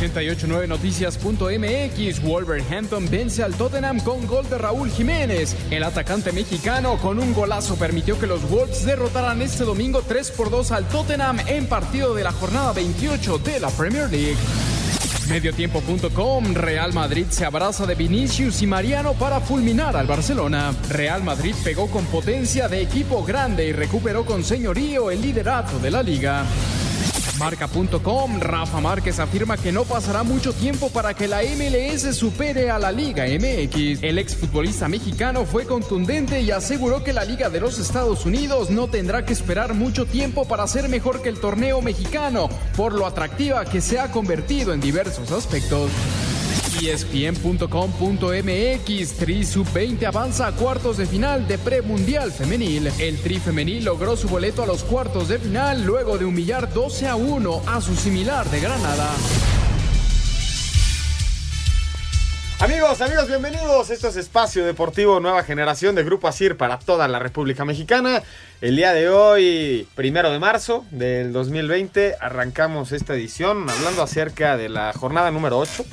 889noticias.mx Wolverhampton vence al Tottenham con gol de Raúl Jiménez. El atacante mexicano con un golazo permitió que los Wolves derrotaran este domingo 3 por 2 al Tottenham en partido de la jornada 28 de la Premier League. Mediotiempo.com Real Madrid se abraza de Vinicius y Mariano para fulminar al Barcelona. Real Madrid pegó con potencia de equipo grande y recuperó con señorío el liderato de la liga. Marca.com, Rafa Márquez afirma que no pasará mucho tiempo para que la MLS supere a la Liga MX. El exfutbolista mexicano fue contundente y aseguró que la Liga de los Estados Unidos no tendrá que esperar mucho tiempo para ser mejor que el torneo mexicano, por lo atractiva que se ha convertido en diversos aspectos. ESPN.com.mx Tri Sub-20 avanza a cuartos de final de premundial femenil. El Tri femenil logró su boleto a los cuartos de final luego de humillar 12 a 1 a su similar de Granada. Amigos, amigos, bienvenidos. Esto es Espacio Deportivo Nueva Generación de Grupo ASIR para toda la República Mexicana. El día de hoy, primero de marzo del 2020, arrancamos esta edición hablando acerca de la jornada número 8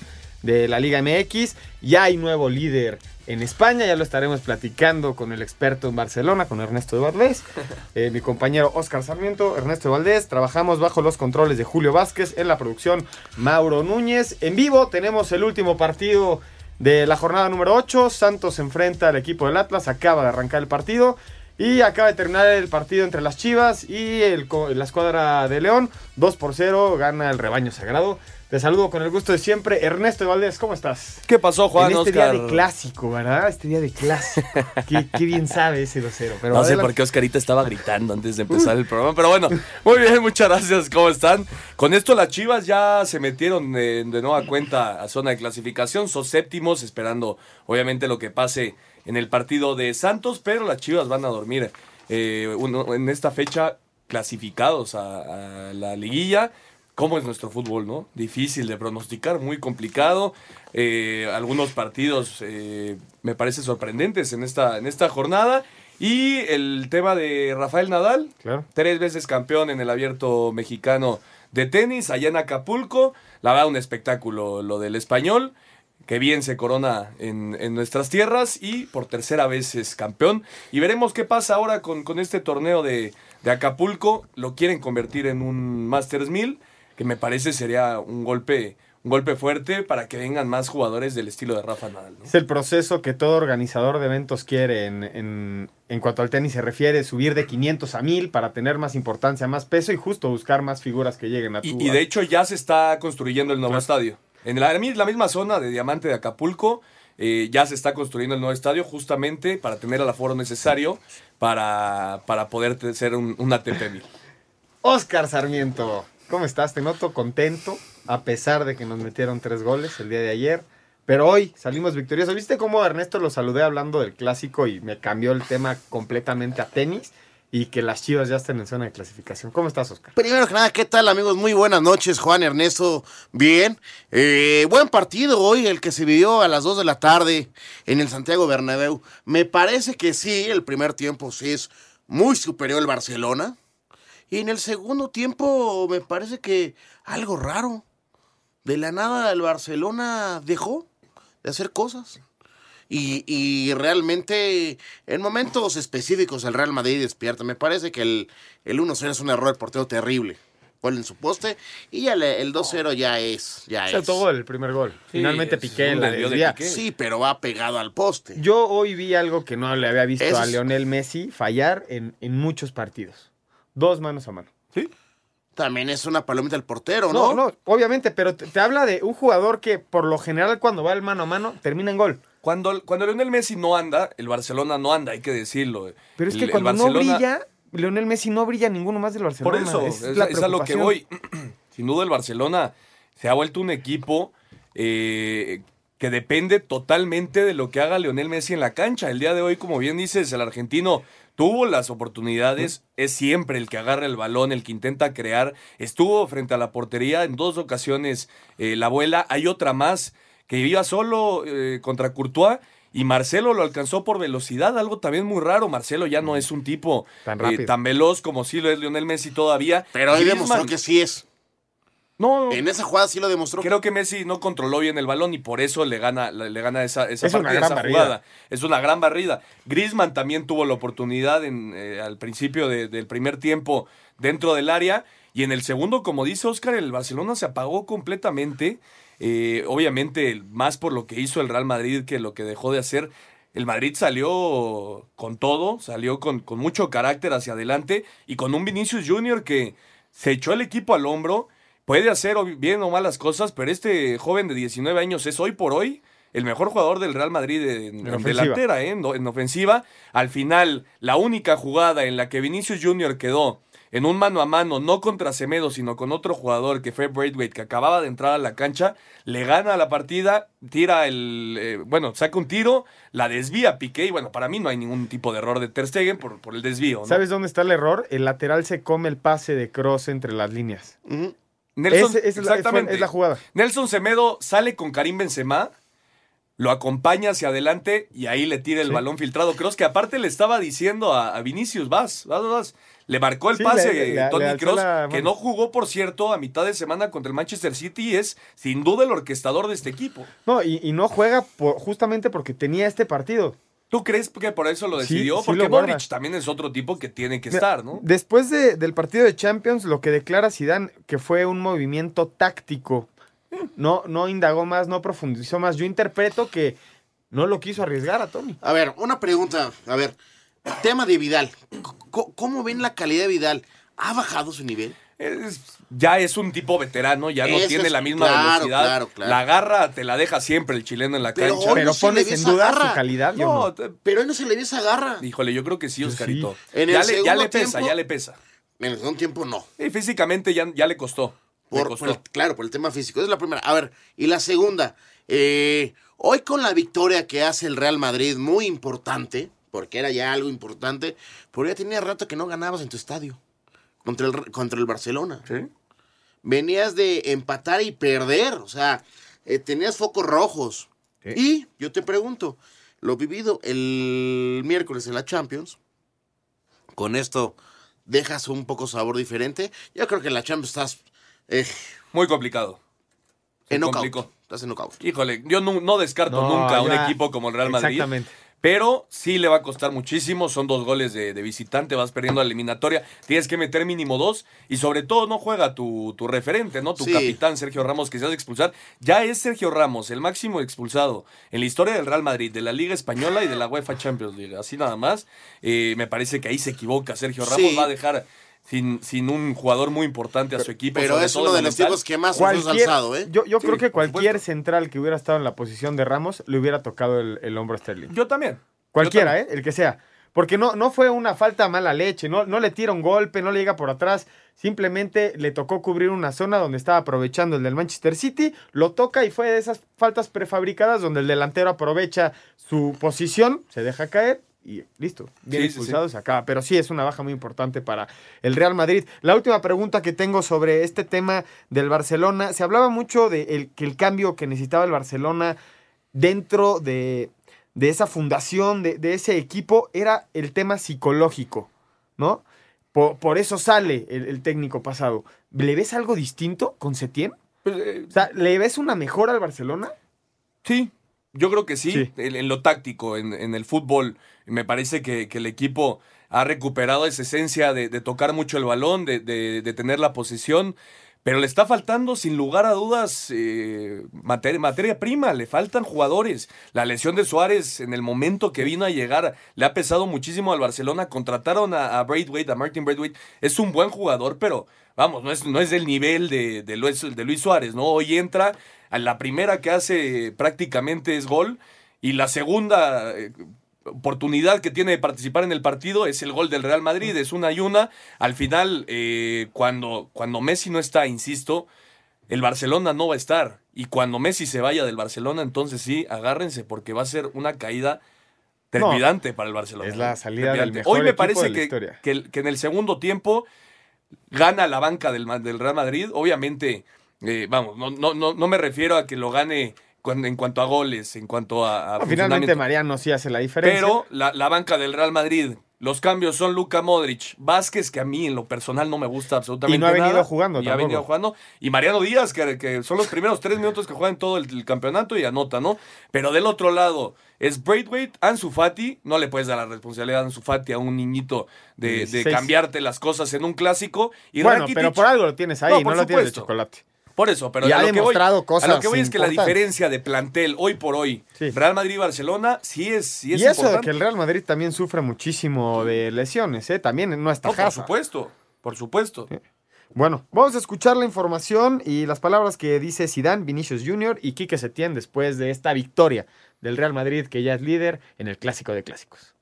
de la Liga MX. Ya hay nuevo líder en España, ya lo estaremos platicando con el experto en Barcelona, con Ernesto de Valdés, eh, mi compañero Oscar Sarmiento, Ernesto de Valdés. Trabajamos bajo los controles de Julio Vázquez, en la producción Mauro Núñez. En vivo tenemos el último partido de la jornada número 8. Santos enfrenta al equipo del Atlas, acaba de arrancar el partido. Y acaba de terminar el partido entre las Chivas y el, la escuadra de León. 2 por 0, gana el rebaño sagrado. Te saludo con el gusto de siempre. Ernesto Valdés, ¿cómo estás? ¿Qué pasó, Juan? En este Oscar? día de clásico, ¿verdad? Este día de clásico. qué, qué, bien sabe ese 2-0. Pero no sé por qué Oscarita estaba gritando antes de empezar el programa. Pero bueno, muy bien, muchas gracias. ¿Cómo están? Con esto las Chivas ya se metieron de, de nueva cuenta a zona de clasificación. Son séptimos, esperando obviamente lo que pase en el partido de Santos. Pero las Chivas van a dormir eh, uno, en esta fecha clasificados a, a la liguilla cómo es nuestro fútbol, ¿no? Difícil de pronosticar, muy complicado. Eh, algunos partidos eh, me parecen sorprendentes en esta, en esta jornada. Y el tema de Rafael Nadal, claro. tres veces campeón en el abierto mexicano de tenis, allá en Acapulco. La verdad, un espectáculo lo del español, que bien se corona en, en nuestras tierras y por tercera vez es campeón. Y veremos qué pasa ahora con, con este torneo de, de Acapulco. Lo quieren convertir en un Masters 1000 que me parece sería un golpe, un golpe fuerte para que vengan más jugadores del estilo de Rafa Nadal. ¿no? Es el proceso que todo organizador de eventos quiere en, en, en, cuanto al tenis se refiere, subir de 500 a 1000 para tener más importancia, más peso y justo buscar más figuras que lleguen a tu... Y, y de hecho ya se está construyendo el nuevo claro. estadio. En la, la, misma zona de Diamante de Acapulco eh, ya se está construyendo el nuevo estadio justamente para tener el aforo necesario para, para poder ser un, un ATP 1000. Oscar Sarmiento. ¿Cómo estás? Te noto contento, a pesar de que nos metieron tres goles el día de ayer. Pero hoy salimos victoriosos. ¿Viste cómo Ernesto lo saludé hablando del clásico y me cambió el tema completamente a tenis? Y que las chivas ya están en zona de clasificación. ¿Cómo estás, Oscar? Primero que nada, ¿qué tal, amigos? Muy buenas noches, Juan Ernesto. Bien. Eh, buen partido hoy, el que se vivió a las 2 de la tarde en el Santiago Bernabéu. Me parece que sí, el primer tiempo sí es muy superior el Barcelona. Y en el segundo tiempo me parece que algo raro. De la nada el Barcelona dejó de hacer cosas. Y, y, realmente en momentos específicos el Real Madrid despierta. Me parece que el, el 1-0 es un error portero terrible. Gol en su poste. Y ya le, el 2-0 ya es. Ya Se es. todo el primer gol. Sí, Finalmente Piqué la desvía. De sí, pero va pegado al poste. Yo hoy vi algo que no le había visto es... a Lionel Messi fallar en, en muchos partidos. Dos manos a mano. Sí. También es una palomita del portero, ¿no? No, no, obviamente, pero te, te, habla de un jugador que por lo general cuando va el mano a mano termina en gol. Cuando, cuando Lionel Messi no anda, el Barcelona no anda, hay que decirlo. Pero es que el, cuando el Barcelona... no brilla, Lionel Messi no brilla ninguno más del Barcelona. Por eso, es, es, es a lo que voy. Sin duda el Barcelona se ha vuelto un equipo eh, que depende totalmente de lo que haga Lionel Messi en la cancha. El día de hoy, como bien dices, el argentino tuvo las oportunidades, es siempre el que agarra el balón, el que intenta crear. Estuvo frente a la portería en dos ocasiones eh, la abuela. Hay otra más que iba solo eh, contra Courtois. Y Marcelo lo alcanzó por velocidad, algo también muy raro. Marcelo ya no es un tipo Tan eh, rápido. tan veloz como sí lo es Lionel Messi todavía. Pero ahí Griezmann- demostró que sí es. No, En esa jugada sí lo demostró. Creo que Messi no controló bien el balón y por eso le gana, le gana esa, esa Es una partida, gran esa barrida. jugada. Es una gran barrida. Griezmann también tuvo la oportunidad en, eh, al principio de- del primer tiempo dentro del área. Y en el segundo, como dice Oscar, el Barcelona se apagó completamente. Eh, obviamente, más por lo que hizo el Real Madrid que lo que dejó de hacer. El Madrid salió con todo, salió con, con mucho carácter hacia adelante y con un Vinicius Junior que se echó el equipo al hombro. Puede hacer o bien o malas cosas, pero este joven de 19 años es hoy por hoy el mejor jugador del Real Madrid en, En en ofensiva. delantera, ¿eh? en, en ofensiva. Al final, la única jugada en la que Vinicius Junior quedó en un mano a mano, no contra Semedo, sino con otro jugador que fue Braithwaite, que acababa de entrar a la cancha, le gana la partida, tira el, eh, bueno, saca un tiro, la desvía Piqué, y bueno, para mí no hay ningún tipo de error de Ter Stegen por, por el desvío. ¿no? ¿Sabes dónde está el error? El lateral se come el pase de cross entre las líneas. Nelson, es exactamente. es la jugada. Nelson Semedo sale con Karim Benzema, lo acompaña hacia adelante y ahí le tira el Sí. balón filtrado. Creo que aparte le estaba diciendo a, a Vinicius, vas, vas, vas. Le marcó el Sí, pase le- le- Tony le la que no jugó, por cierto, a mitad de semana contra el Manchester City y es sin duda el orquestador de este equipo. No, y, y no juega por- justamente porque tenía este partido. ¿Tú crees que por eso lo decidió? sí Porque. Modric también es otro tipo que tiene que Mira, estar, ¿no? Después de- del partido de Champions, lo que declara Zidane que fue un movimiento táctico. No, no indagó más, no profundizó más. Yo interpreto que no lo quiso arriesgar a Tony. A ver, una pregunta. A ver, tema de Vidal. ¿Cómo ven la calidad de Vidal? ¿Ha bajado su nivel? Es- ya es un tipo veterano, ya no Eso tiene es- la misma claro, velocidad. claro, claro. La garra te la deja siempre el chileno en la Pero cancha. Pero no pones en duda garra. su calidad, No, no. Pero hoy no se le ve esa garra. híjole, yo creo que sí, Yo Oscarito. En ya, el le, ya le pesa, tiempo- ya le pesa. En el segundo tiempo no. Y físicamente ya, ya le costó. le Por, costó. por el- claro, por el tema físico. Esa es la primera. A ver, y la segunda. eh, hoy con la victoria que hace el Real Madrid, muy importante, porque era ya algo importante, pero ya tenía rato que no ganabas en tu estadio contra el, contra el Barcelona. ¿Sí? Venías de empatar y perder, o sea, eh, tenías focos rojos. Sí. Y yo te pregunto, lo vivido el miércoles en la Champions, con esto dejas un poco sabor diferente. Yo creo que en la Champions estás eh, Muy complicado. Se en complicó. Estás en knockout. Híjole, yo no, no descarto No, nunca a un ya- equipo como el Real Madrid. Exactamente. Pero sí le va a costar muchísimo. Son dos goles de, de visitante. Vas perdiendo la eliminatoria. Tienes que meter mínimo dos. Y sobre todo no juega tu, tu referente, ¿no? Tu Sí. capitán, Sergio Ramos, que se hace expulsar. Ya es Sergio Ramos, el máximo expulsado en la historia del Real Madrid, de la Liga Española y de la UEFA Champions League. Así nada más. Eh, me parece que ahí se equivoca Sergio Ramos. Sí. Va a dejar sin, sin un jugador muy importante a su equipo. Pero es uno de lo los tipos que más ha alzado, ¿eh? Yo, yo Sí, creo que cualquier central que hubiera estado en la posición de Ramos le hubiera tocado el, el hombro a Sterling. Yo también. Cualquiera, Yo ¿eh? El que sea. Porque no, no fue una falta mala leche, no, no le tira un golpe, no le llega por atrás. Simplemente le tocó cubrir una zona donde estaba aprovechando el del Manchester City, lo toca y fue de esas faltas prefabricadas donde el delantero aprovecha su posición, se deja caer y listo. Bien Sí, sí, expulsado, se acaba. Pero sí es una baja muy importante para el Real Madrid. La última pregunta que tengo sobre este tema del Barcelona, se hablaba mucho de el, que el cambio que necesitaba el Barcelona dentro de, de esa fundación, de, de ese equipo, era el tema psicológico, ¿no? Por, por eso sale el, el técnico pasado. ¿Le ves algo distinto con Setién? Pues, eh, O sea, ¿le ves una mejora al Barcelona? Sí, yo creo que sí, Sí. En, en lo táctico, en, en el fútbol. Me parece que, que el equipo ha recuperado esa esencia de, de tocar mucho el balón, de, de- de tener la posición, pero le está faltando, sin lugar a dudas, eh, materia, materia prima, le faltan jugadores. La lesión de Suárez en el momento que vino a llegar le ha pesado muchísimo al Barcelona. Contrataron a, a a Martin Braithwaite. Es un buen jugador, pero vamos, no es, no es del nivel de, de Luis, de Luis Suárez, ¿no? Hoy entra, a la primera que hace prácticamente es gol, y la segunda eh, oportunidad que tiene de participar en el partido es el gol del Real Madrid, es una y una. Al final, eh, cuando, cuando Messi no está, insisto, el Barcelona no va a estar. Y cuando Messi se vaya del Barcelona, entonces sí, agárrense, porque va a ser una caída trepidante para el Barcelona. es la salida del mejor Hoy me parece de la que, que, en el segundo tiempo gana la banca del, del Real Madrid. Obviamente, eh, vamos, no, no, no, no me refiero a que lo gane en cuanto a goles, en cuanto a, finalmente. Mariano sí hace la diferencia. Pero la, la banca del Real Madrid, los cambios son Luka Modric, Vázquez, que a mí en lo personal no me gusta absolutamente Y no ha venido jugando Y ha venido jugando. Y Mariano Díaz, que, que son los primeros tres minutos que juega en todo el, el campeonato y anota, ¿no? Pero del otro lado es Braithwaite, Ansu Fati. No le puedes dar la responsabilidad a Ansu Fati a un niñito de, de 16. cambiarte las cosas en un clásico. Y bueno, Rakitic- pero por algo lo tienes ahí, No, no, lo tienes de chocolate. Por eso, pero Y a ha lo que voy- demostrado A lo cosas que voy es que la diferencia de plantel hoy por hoy, Sí. Real Madrid y Barcelona, sí es, sí es y eso de importante. que el Real Madrid también sufre muchísimo de lesiones, ¿eh? También no está No, por supuesto, por supuesto. Bueno, vamos a escuchar la información y las palabras que dice Zidane, Vinicius Jr. y Quique Setién después de esta victoria del Real Madrid que ya es líder en el Clásico de Clásicos.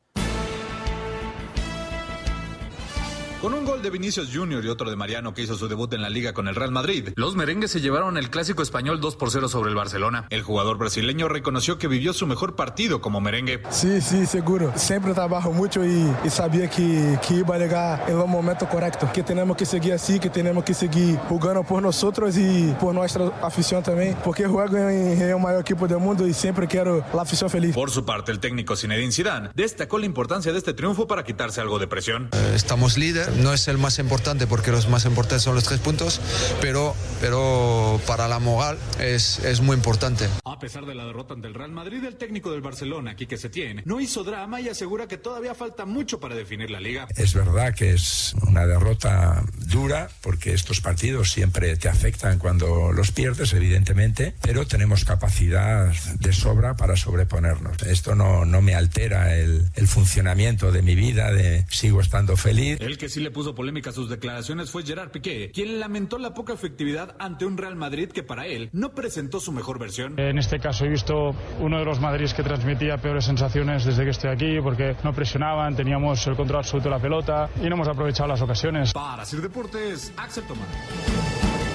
Con un gol de Vinicius Jr. y otro de Mariano que hizo su debut en la liga con el Real Madrid, los merengues se llevaron el clásico español 2 por 0 sobre el Barcelona. El jugador brasileño reconoció que vivió su mejor partido como merengue. Sim, sim, seguro. Sempre trabalho muito e, e sabia que, que iba a chegar em um momento correto. Que temos que seguir assim, que temos que seguir jogando por nós outros e por nossa afição também. Porque jogo em, em o maior equipe do mundo e sempre quero a afição feliz. Por su parte, el técnico Zinedine Zidane destacó la importancia de este triunfo para quitarse algo de presión. Estamos líder, no es el más importante porque los más importantes son los tres puntos, pero, pero para la moral es, es muy importante. A pesar de la derrota ante el Real Madrid, el técnico del Barcelona, Quique Setién, no hizo drama y asegura que todavía falta mucho para definir la liga. Es verdad que es una derrota dura porque estos partidos siempre te afectan cuando los pierdes, evidentemente, pero tenemos capacidad de sobra para sobreponernos. Esto no, no me altera el, el funcionamiento de mi vida, de sigo estando feliz. El que sí le puso polémica a sus declaraciones fue Gerard Piqué, quien lamentó la poca efectividad ante un Real Madrid que para él no presentó su mejor versión. En este caso he visto uno de los Madrids que transmitía peores sensaciones desde que estoy aquí porque no presionaban, teníamos el control absoluto de la pelota y no hemos aprovechado las ocasiones. Para Sir Deportes, Axel Tomás.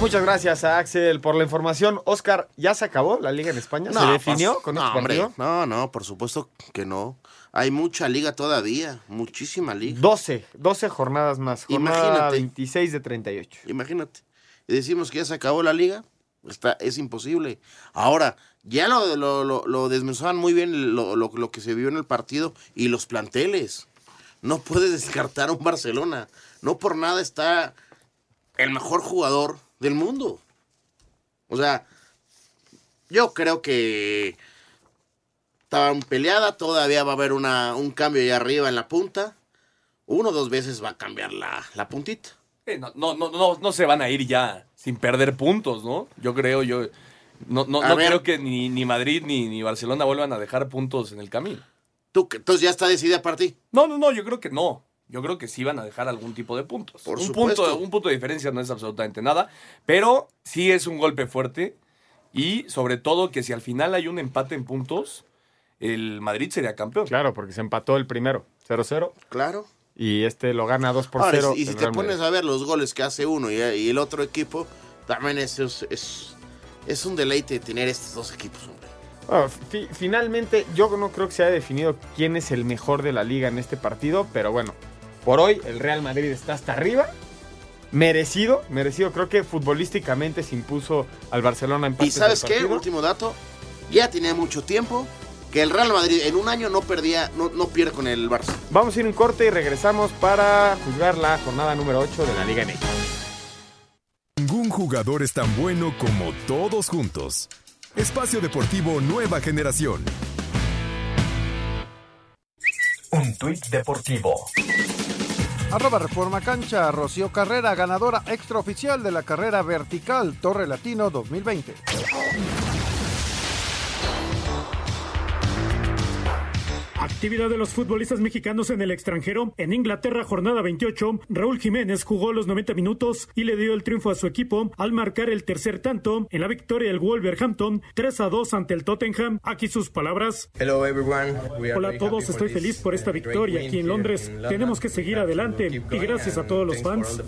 Muchas gracias a Axel por la información. Oscar, ¿ya se acabó la liga en España? ¿Se No, definió pues, con no, este hombre, no, no, por supuesto que no. Hay mucha liga todavía, muchísima liga. 12, 12 jornadas más. Jornada Imagínate. 26 de 38. Imagínate. Y decimos que ya se acabó la liga. Está, es imposible. Ahora, ya lo, lo, lo, lo desmenuzaban muy bien lo, lo, lo que se vio en el partido y los planteles. No puedes descartar a un Barcelona. No por nada está el mejor jugador del mundo. O sea, yo creo que estaban peleada, todavía va a haber una, un cambio ahí arriba en la punta. Uno o dos veces va a cambiar la, la puntita. Eh, no, no, no, no, no se van a ir ya sin perder puntos, ¿no? Yo creo, yo. No, no, no creo que ni, ni Madrid ni, ni Barcelona vuelvan a dejar puntos en el camino. ¿Tú, entonces ya está decidida para ti. No, no, no, yo creo que no. Yo creo que sí van a dejar algún tipo de puntos. Por un, supuesto. punto, un punto de diferencia no es absolutamente nada, pero sí es un golpe fuerte y sobre todo que si al final hay un empate en puntos, el Madrid sería campeón. Claro, porque se empató el primero, 0-0. Claro. Y este lo gana 2 por Ahora, 0. y si te Real pones Madrid. a ver los goles que hace uno y, y el otro equipo, también es, es, es, es un deleite tener estos dos equipos, hombre. Bueno, fi- finalmente, yo no creo que se haya definido quién es el mejor de la liga en este partido, pero bueno, por hoy el Real Madrid está hasta arriba. Merecido, merecido. Creo que futbolísticamente se impuso al Barcelona en Y sabes qué, último dato, ya tenía mucho tiempo que el Real Madrid en un año no perdía, no, no pierde con el Barça. Vamos a ir un corte y regresamos para juzgar la jornada número 8 de la Liga MX. Ningún jugador es tan bueno como todos juntos. Espacio Deportivo Nueva Generación. Un tuit deportivo. Arroba Reforma Cancha, Rocío Carrera, ganadora extraoficial de la carrera vertical Torre Latino 2020. Actividad de los futbolistas mexicanos en el extranjero, en Inglaterra, jornada 28, Raúl Jiménez jugó los 90 minutos y le dio el triunfo a su equipo al marcar el tercer tanto en la victoria del Wolverhampton 3 a 2 ante el Tottenham. Aquí sus palabras. Hola a todos, estoy feliz por esta victoria aquí en Londres. Tenemos que seguir adelante y gracias a todos los fans.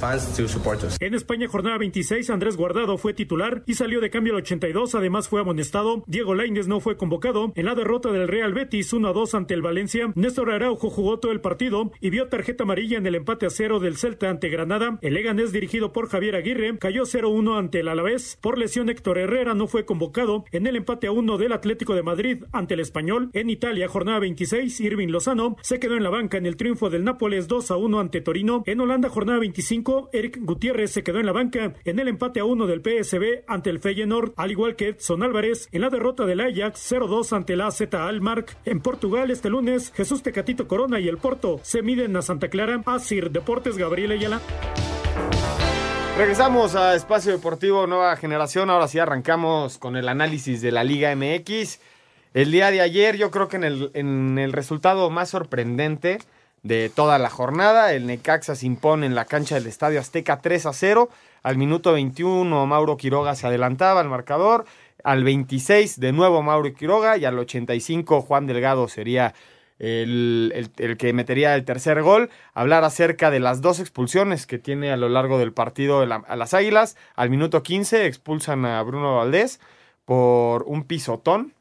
En España, jornada 26, Andrés Guardado fue titular y salió de cambio al 82, además fue amonestado. Diego Lainez no fue convocado. En la derrota del Real Betis 1 a 2 ante el Valencia, Néstor Araujo jugó todo el partido y vio tarjeta amarilla en el empate a cero del Celta ante Granada. El Leganés dirigido por Javier Aguirre cayó 0-1 ante el Alavés. Por lesión Héctor Herrera no fue convocado. En el empate a 1 del Atlético de Madrid ante el Español. En Italia, jornada 26, Irving Lozano se quedó en la banca en el triunfo del Nápoles 2 a 1 ante Torino. En Holanda, jornada 25, Eric Gutiérrez se quedó en la banca en el empate a 1 del PSB ante el Feyenoord, al igual que Edson Álvarez en la derrota del Ajax 0-2 ante la AZ Almark. En Portugal, este lunes, Jesús Tecatito Corona y el Porto se miden a Santa Clara. Asir Deportes, Gabriel Ayala. Regresamos a Espacio Deportivo Nueva Generación. Ahora sí arrancamos con el análisis de la Liga MX. El día de ayer, yo creo que en el, resultado más sorprendente de toda la jornada, el Necaxa se impone en la cancha del Estadio Azteca 3 a 0. Al minuto 21, Mauro Quiroga se adelantaba al marcador. Al 26, de nuevo Mauro Quiroga. Y al 85, Juan Delgado sería el, el, que metería el tercer gol, hablar acerca de las dos expulsiones que tiene a lo largo del partido la, a las Águilas. Al minuto 15 expulsan a Bruno Valdés por un pisotón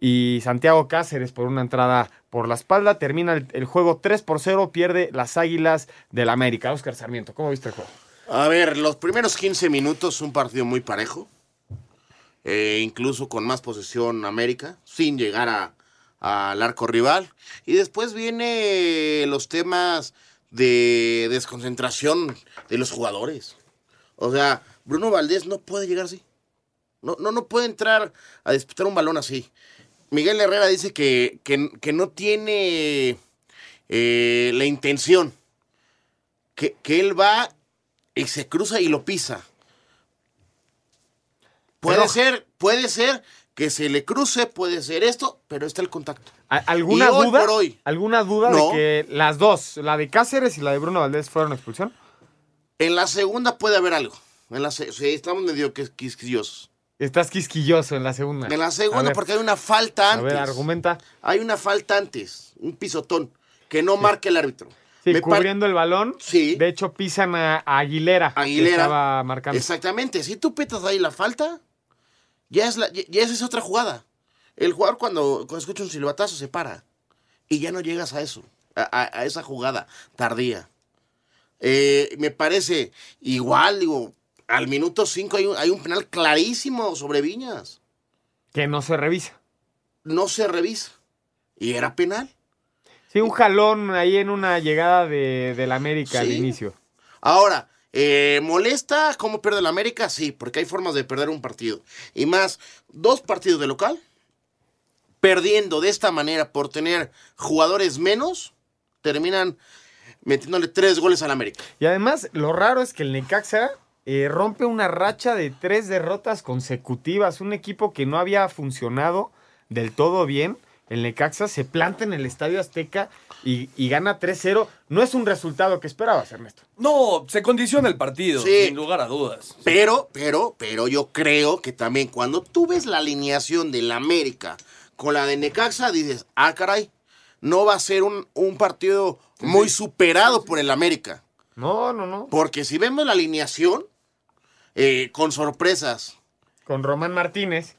y Santiago Cáceres por una entrada por la espalda. Termina el, el juego 3 por 0, pierde las Águilas del América. Oscar Sarmiento, ¿cómo viste el juego? A ver, los primeros 15 minutos, un partido muy parejo. Eh, incluso con más posesión América, sin llegar a, al arco rival. Y después viene los temas de desconcentración de los jugadores. O sea, Bruno Valdés no puede llegar así. No, no, no puede entrar a disputar un balón así. Miguel Herrera dice que, que, no tiene eh, la intención. Que, que él va y se cruza y lo pisa. Puede Pero- ser, puede ser que se le cruce, puede ser esto, pero está el contacto. ¿A- ¿Alguna hoy duda? por hoy. ¿Alguna duda No. de que las dos, la de Cáceres y la de Bruno Valdés, fueron expulsión? En la segunda puede haber algo. En la se- sí, estamos medio que- quisquillosos. Estás quisquilloso en la segunda. En la segunda, porque hay una falta A antes. ver, argumenta. Hay una falta antes, un pisotón, que no marca el árbitro. Sí, Me cubriendo el balón. Sí. De hecho, pisan a, a Aguilera. que Aguilera. estaba marcando. Exactamente. Si tú petas ahí la falta, ya, es la, ya, ya esa es otra jugada. El jugador cuando, cuando escucha un silbatazo se para. Y ya no llegas a eso, a, a- esa jugada tardía. Eh, me parece igual, digo, al minuto 5 hay, un- hay un penal clarísimo sobre Viñas. Que no se revisa. No se revisa. Y era penal. Sí, un jalón ahí en una llegada de, del América al inicio. Ahora, eh, ¿molesta cómo pierde el América? Sí, porque hay formas de perder un partido. Y más, dos partidos de local, perdiendo de esta manera por tener jugadores menos, terminan metiéndole tres goles al América. Y además, lo raro es que el Necaxa eh, rompe una racha de tres derrotas consecutivas. Un equipo que no había funcionado del todo bien. El Necaxa se planta en el Estadio Azteca y, y gana 3-0. No es un resultado que esperabas, Ernesto. No, se condiciona el partido, Sí. sin lugar a dudas. Pero, pero, pero yo creo que también cuando tú ves la alineación del América con la de Necaxa, dices, ah, caray, no va a ser un, un partido muy superado por el América. No, no, no. Porque si vemos la alineación, eh, con sorpresas. Con Román Martínez,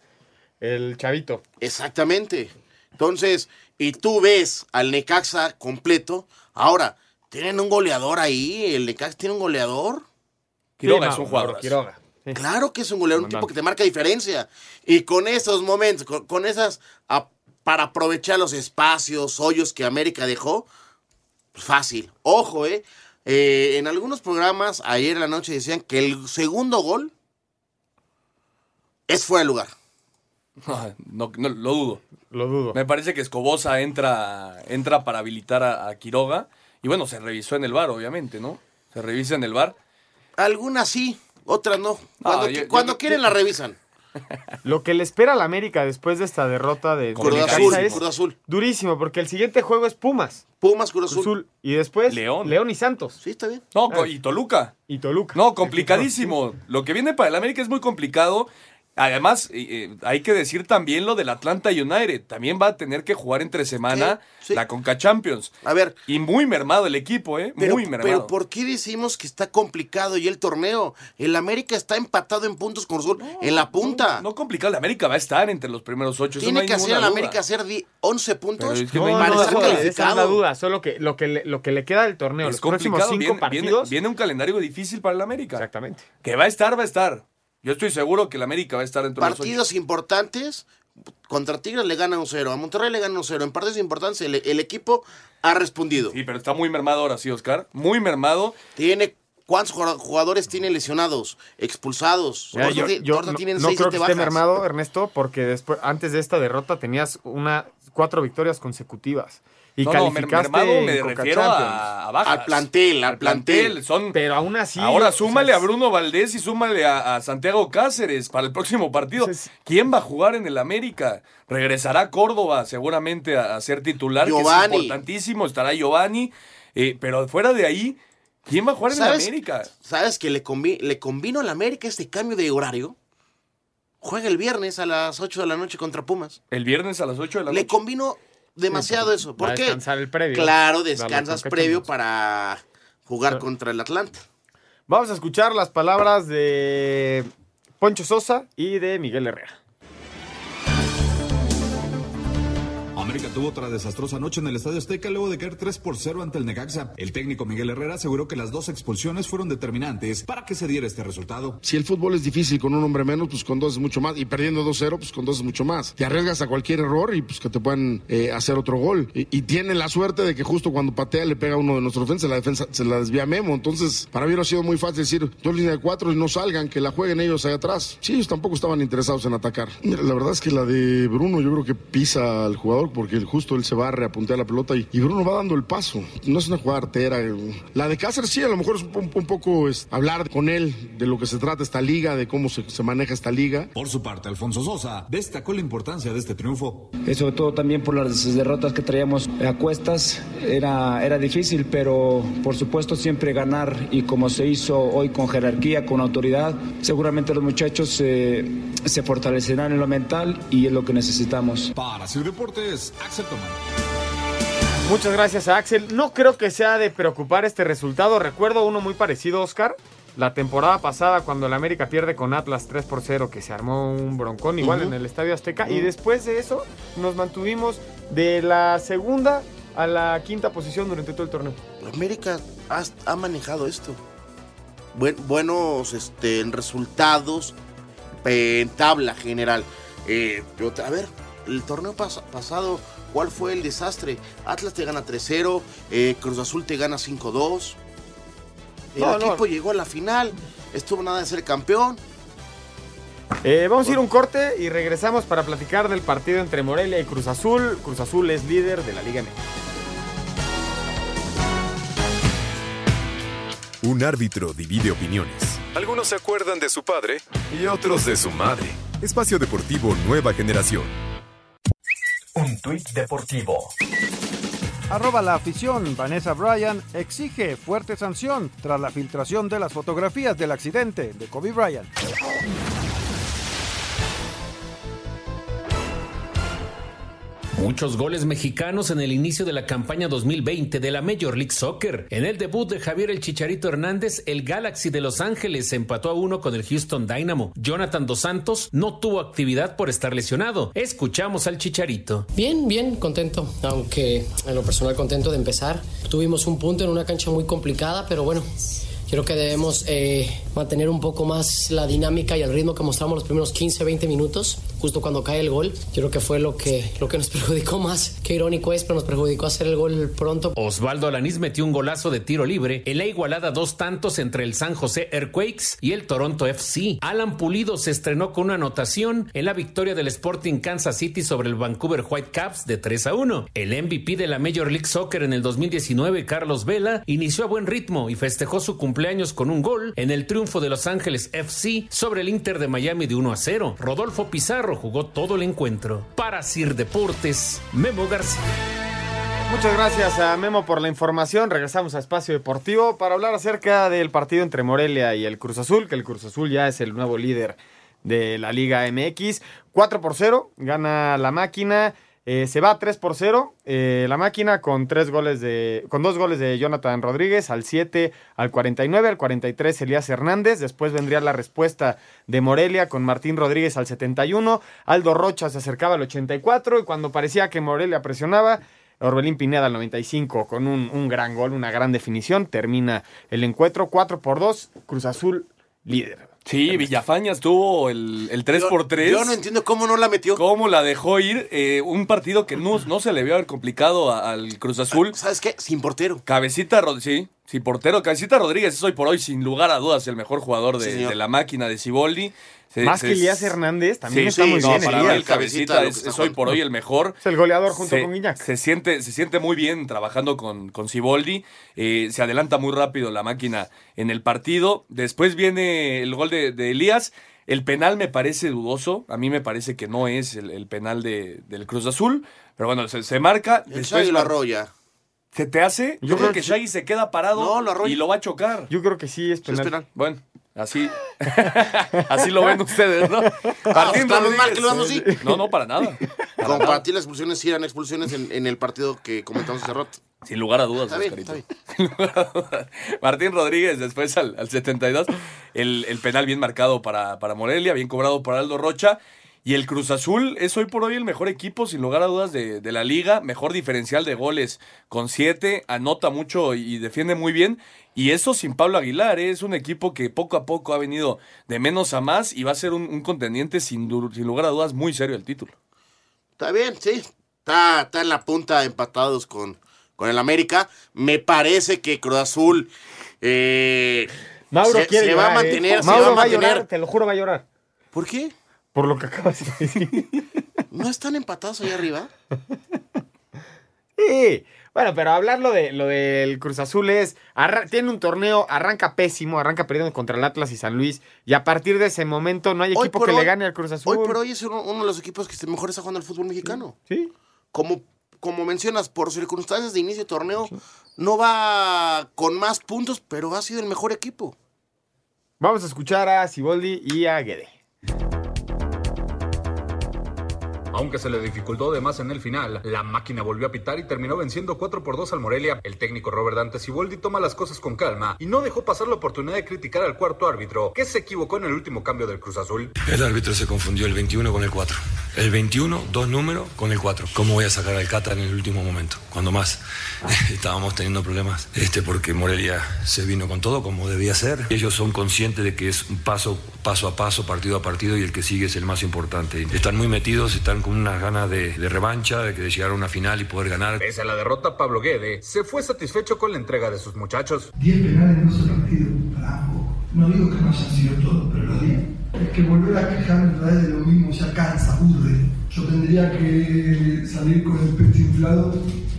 el chavito. Exactamente. Entonces, y tú ves al Necaxa completo. Ahora, tienen un goleador ahí. El Necaxa tiene un goleador. Quiroga Sí, es un jugador. Quiroga. Sí. Claro que es un goleador, un tipo que te marca diferencia. Y con esos momentos, con, con esas, a- para aprovechar los espacios, hoyos que América dejó, pues fácil. Ojo, eh. Eh, en algunos programas ayer en la noche decían que el segundo gol es fuera de lugar. No, no, lo dudo. Lo dudo. Me parece que Escobosa entra, entra para habilitar a, a Quiroga. Y bueno, se revisó en el bar, obviamente, ¿no? Se revisa en el bar. Algunas sí, otras no. Cuando, yo- yo cuando creo quieren la revisan. Lo que le espera a la América después de esta derrota de, Cruz Azul, es Cruz Azul. durísimo, porque el siguiente juego es Pumas. Pumas, Cruz Azul. Azul. Y después León. León y Santos. Sí, está bien. No, co- y Toluca. Y Toluca. No, complicadísimo. Lo que viene para el América es muy complicado. Además, eh, hay que decir también lo del Atlanta United. También va a tener que jugar entre semana Sí, sí. la Conca Champions. A ver, Y muy mermado el equipo, ¿eh? Pero, muy mermado. pero ¿por qué decimos que está complicado y el torneo? El América está empatado en puntos con Azul, en la punta. No complicado, el América va a estar entre los primeros ocho. Tiene no que hacer duda. América hacer di- 11 puntos es que para no, estar eso- esa es la calificado. duda. Solo que lo que le, lo que le queda del torneo, Es los próximos complicado, cinco viene, viene- viene un calendario difícil para el América. Exactamente. Que va a estar, va a estar. Yo estoy seguro que el América va a estar entre los ocho. Partidos importantes, contra Tigres le gana un 0, a Monterrey le gana un 0. En partidos importantes el, el equipo ha respondido. Sí, pero está muy mermado ahora sí, Oscar. Muy mermado. Tiene ¿Cuántos jugado- jugadores tiene lesionados, expulsados? Mira, yo yo no, tienen no seis, creo que esté mermado, Ernesto, porque después, antes de esta derrota tenías una cuatro victorias consecutivas. Y No, calificaste mermado me refiero a, a bajas. Al plantel, al plantel. Son, Pero aún así. Ahora o sea, súmale a Bruno Valdés y súmale a, a Santiago Cáceres para el próximo partido. ¿Quién va a jugar en el América? Regresará Córdoba seguramente a, a ser titular, que Giovanni. es importantísimo. Estará Giovanni. eh, pero fuera de ahí, ¿quién va a jugar en el. América? ¿Sabes que le, le convino al América este cambio de horario? Juega el viernes a las 8 de la noche contra Pumas. El viernes a las 8 de la Le noche. convino demasiado eso. ¿Por qué? descansar el previo. Claro, descansas previo para jugar contra el Atlanta. Vamos a escuchar las palabras de Poncho Sosa y de Miguel Herrera. América tuvo otra desastrosa noche en el Estadio Azteca luego de caer 3 por 0 ante el Necaxa. El técnico Miguel Herrera aseguró que las dos expulsiones fueron determinantes para que se diera este resultado. Si el fútbol es difícil con un hombre menos, pues con dos es mucho más. Y perdiendo 2-0, pues con dos es mucho más. Te arriesgas a cualquier error y pues que te puedan eh, hacer otro gol. Y, tiene la suerte de que justo cuando patea le pega uno de nuestros defensas, la defensa se la desvía Memo. Entonces, para mí hubiera sido muy fácil decir, dos líneas de cuatro y no salgan, que la jueguen ellos allá atrás. Sí, ellos tampoco estaban interesados en atacar. La verdad es que la de Bruno yo creo que pisa al jugador porque justo él se va a reapuntear la pelota y, y Bruno va dando el paso. No es una jugada artera. La de Cáceres sí, a lo mejor es un, un poco es, hablar con él de lo que se trata esta liga, de cómo se, se maneja esta liga. Por su parte, Alfonso Sosa destacó la importancia de este triunfo. Eh, sobre todo también por las derrotas que traíamos a cuestas, era, era difícil, pero por supuesto siempre ganar y como se hizo hoy con jerarquía, con autoridad, seguramente los muchachos eh, se fortalecerán en lo mental y es lo que necesitamos. Para Sir Deportes, Axel Tomán. Muchas gracias a Axel. No creo que sea de preocupar este resultado. Recuerdo uno muy parecido, Oscar. La temporada pasada, cuando el América pierde con Atlas 3 por 0, que se armó un broncón igual en el Estadio Azteca. Y después de eso, nos mantuvimos de la segunda a la quinta posición durante todo el torneo. América ha, ha manejado esto. Buen- buenos este, resultados en tabla general. Eh, a ver, el torneo pas- pasado, ¿cuál fue el desastre? Atlas te gana 3-0, eh, Cruz Azul te gana 5-2. El No, no. equipo llegó a la final, estuvo nada de ser campeón. Eh, vamos a ir un corte y regresamos para platicar del partido entre Morelia y Cruz Azul. Cruz Azul es líder de la Liga MX. Un árbitro divide opiniones. Algunos se acuerdan de su padre y otros de su madre. Espacio Deportivo Nueva Generación. Un tuit deportivo. Arroba la afición, Vanessa Bryan exige fuerte sanción tras la filtración de las fotografías del accidente de Kobe Bryant. Muchos goles mexicanos en el inicio de la campaña 2020 de la Major League Soccer. En el debut de Javier El Chicharito Hernández, el Galaxy de Los Ángeles empató a uno con el Houston Dynamo. Jonathan Dos Santos no tuvo actividad por estar lesionado. Escuchamos al Chicharito. Bien, bien, contento, aunque en lo personal contento de empezar. Tuvimos un punto en una cancha muy complicada, pero bueno, creo que debemos eh, mantener un poco más la dinámica y el ritmo que mostramos los primeros 15, 20 minutos, justo cuando cae el gol. Creo que fue lo que, lo que nos perjudicó más. Qué irónico es, pero nos perjudicó hacer el gol pronto. Osvaldo Alanís metió un golazo de tiro libre en la igualada dos tantos entre el San José Earthquakes y el Toronto FC. Alan Pulido se estrenó con una anotación en la victoria del Sporting Kansas City sobre el Vancouver Whitecaps de 3 a 1. El MVP de la Major League Soccer en el 2019, Carlos Vela, inició a buen ritmo y festejó su cumpleaños cumpleaños con un gol en el triunfo de Los Ángeles FC sobre el Inter de Miami de 1 a 0. Rodolfo Pizarro jugó todo el encuentro. Para Sir Deportes, Memo García. Muchas gracias a Memo por la información. Regresamos a Espacio Deportivo para hablar acerca del partido entre Morelia y el Cruz Azul, que el Cruz Azul ya es el nuevo líder de la Liga MX. 4 por 0, gana la máquina. Eh, se va 3 por 0 eh, la máquina con tres goles de con dos goles de Jonathan Rodríguez al 7 al 49 al 43 Elías Hernández después vendría la respuesta de Morelia con Martín Rodríguez al 71 Aldo Rocha se acercaba al 84 y cuando parecía que Morelia presionaba Orbelín Pineda al 95 con un, un gran gol, una gran definición. Termina el encuentro 4 por 2, Cruz Azul líder. Sí, Villafañas tuvo el, el 3 por 3 Yo no entiendo cómo no la metió. ¿Cómo la dejó ir? Eh, un partido que no, no se le vio haber complicado a- al Cruz Azul. ¿Sabes qué? Sin portero. Cabecita, sí, sí, portero. Cabecita Rodríguez es hoy por hoy, sin lugar a dudas, el mejor jugador de, Sí, de la máquina de Ciboldi. Más que Elías Hernández, también Sí, está sí, muy no, bien. para Elías. mí el cabecita es, es hoy por hoy el mejor. Es el goleador junto se, con Guiñac. Se siente, se siente muy bien trabajando con, con Siboldi. Eh, se adelanta muy rápido la máquina en el partido. Después viene el gol de, de Elías. El penal me parece dudoso. A mí me parece que no es el, el penal de, del Cruz Azul. Pero bueno, se, se marca. El Shaggy lo arrolla. ¿Se te hace? Yo, creo que Shaggy se queda parado No, lo y lo va a chocar. Yo creo que sí es penal. penal. Bueno, así, así lo ven ustedes, ¿no? Ah, estamos mal que lo así. No, no, para nada. Para nada. ti las expulsiones sí eran expulsiones en, en el partido que comentamos hace rato. Sin lugar a dudas, bien, Sin lugar a dudas. Martín Rodríguez, después al, al 72, el, el penal bien marcado para, para Morelia, bien cobrado por Aldo Rocha. Y el Cruz Azul es hoy por hoy el mejor equipo, sin lugar a dudas, de, de la liga. Mejor diferencial de goles con siete, anota mucho y defiende muy bien. Y eso sin Pablo Aguilar, ¿eh? es un equipo que poco a poco ha venido de menos a más y va a ser un, un contendiente sin, sin lugar a dudas muy serio el título. Está bien, sí. Está, está en la punta empatados con, con el América. Me parece que Cruz Azul eh, Mauro se, quiere se va a llorar, ¿eh? mantener. se Mauro va a va a mantener. llorar, te lo juro va a llorar. ¿Por qué? Por lo que acabas de decir. ¿No están empatados ahí arriba? Sí. Bueno, pero hablar lo, de, lo del Cruz Azul es. tiene un torneo, arranca pésimo, arranca perdiendo contra el Atlas y San Luis. Y a partir de ese momento no hay Hoy equipo que le gane al Cruz Azul. Hoy por hoy es uno, uno de los equipos que mejor está jugando al fútbol mexicano. Sí. Como, como mencionas, por circunstancias de inicio de torneo, no va con más puntos, pero ha sido el mejor equipo. Vamos a escuchar a Siboldi y a Guede. Aunque se le dificultó de más en el final, la máquina volvió a pitar y terminó venciendo 4 por 2 al Morelia. El técnico Robert Dante Siboldi toma las cosas con calma y no dejó pasar la oportunidad de criticar al cuarto árbitro, que se equivocó en el último cambio del Cruz Azul. El árbitro se confundió el 21 con el 4. El 21, dos números, con el 4. ¿Cómo voy a sacar al Cata en el último momento? Cuando más estábamos teniendo problemas. Este, porque Morelia se vino con todo como debía ser. Ellos son conscientes de que es un paso, paso a paso, partido a partido, y el que sigue es el más importante. Están muy metidos, están con unas ganas de, de revancha, de, que de llegar a una final y poder ganar. Pese a la derrota, Pablo Guede se fue satisfecho con la entrega de sus muchachos. 10 penales en 12 partidos, bravo. No digo que no hayan sido todos, pero los 10. Es que volver a quejarme otra vez de lo mismo ya cansa, aburre. Yo tendría que salir con el pecho inflado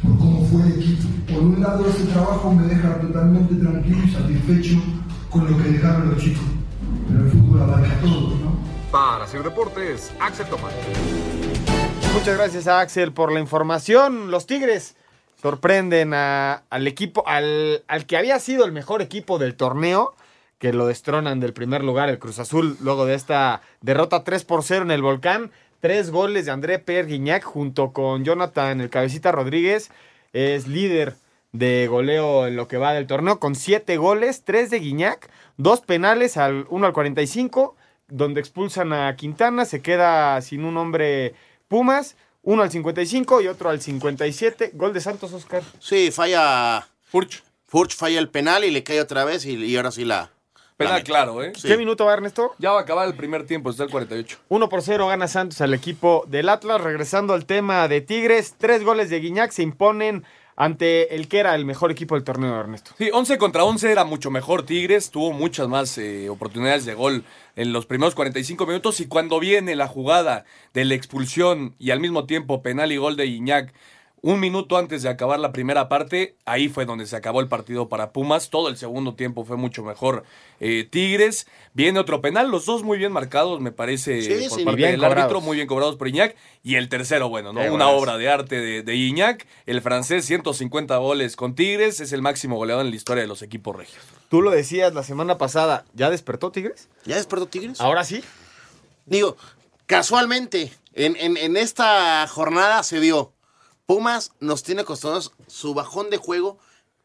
por cómo fue el equipo. Por un lado, ese trabajo me deja totalmente tranquilo y satisfecho con lo que dejaron los chicos. Pero el fútbol abarca todo, ¿no? Para hacer deportes, Axel Tomás. Muchas gracias a Axel por la información. Los Tigres sorprenden a- al equipo, al, al que había sido el mejor equipo del torneo, que lo destronan del primer lugar, el Cruz Azul, luego de esta derrota 3 por 0 en el Volcán. Tres goles de André Pierre Guignac junto con Jonathan el Cabecita Rodríguez. Es líder de goleo en lo que va del torneo con siete goles, tres de Guiñac, dos penales, al, uno al 45, donde expulsan a Quintana, se queda sin un hombre Pumas, uno al 55 y otro al 57, gol de Santos Oscar. Sí, falla. Furch. Furch falla el penal y le cae otra vez y, y ahora sí la. Penal la- claro, ¿eh? Sí. ¿Qué minuto va Ernesto? Ya va a acabar el primer tiempo, está el 48. 1 por 0 gana Santos al equipo del Atlas. Regresando al tema de Tigres, tres goles de Guiñac se imponen ante el que era el mejor equipo del torneo, Ernesto. Sí, 11 contra 11 era mucho mejor Tigres, tuvo muchas más eh, oportunidades de gol en los primeros 45 minutos y cuando viene la jugada de la expulsión y al mismo tiempo penal y gol de Iñak, un minuto antes de acabar la primera parte, ahí fue donde se acabó el partido para Pumas. Todo el segundo tiempo fue mucho mejor eh, Tigres. Viene otro penal, los dos muy bien marcados, me parece, Sí, por sí, parte bien del cobrados. árbitro, muy bien cobrados por Iñak. Y el tercero, bueno, ¿no? Qué Una obra de arte de, de Iñak. El francés, 150 goles con Tigres, es el máximo goleador en la historia de los equipos regios. Tú lo decías la semana pasada, ¿ya despertó Tigres? ¿Ya despertó Tigres? Ahora sí. Digo, casualmente, en, en- en esta jornada se vio. Pumas nos tiene acostumbrados su bajón de juego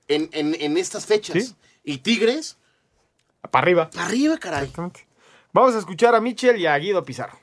en, en- en estas fechas. Sí. Y Tigres, Para arriba. para arriba, caray. Vamos a escuchar a Michel y a Guido Pizarro.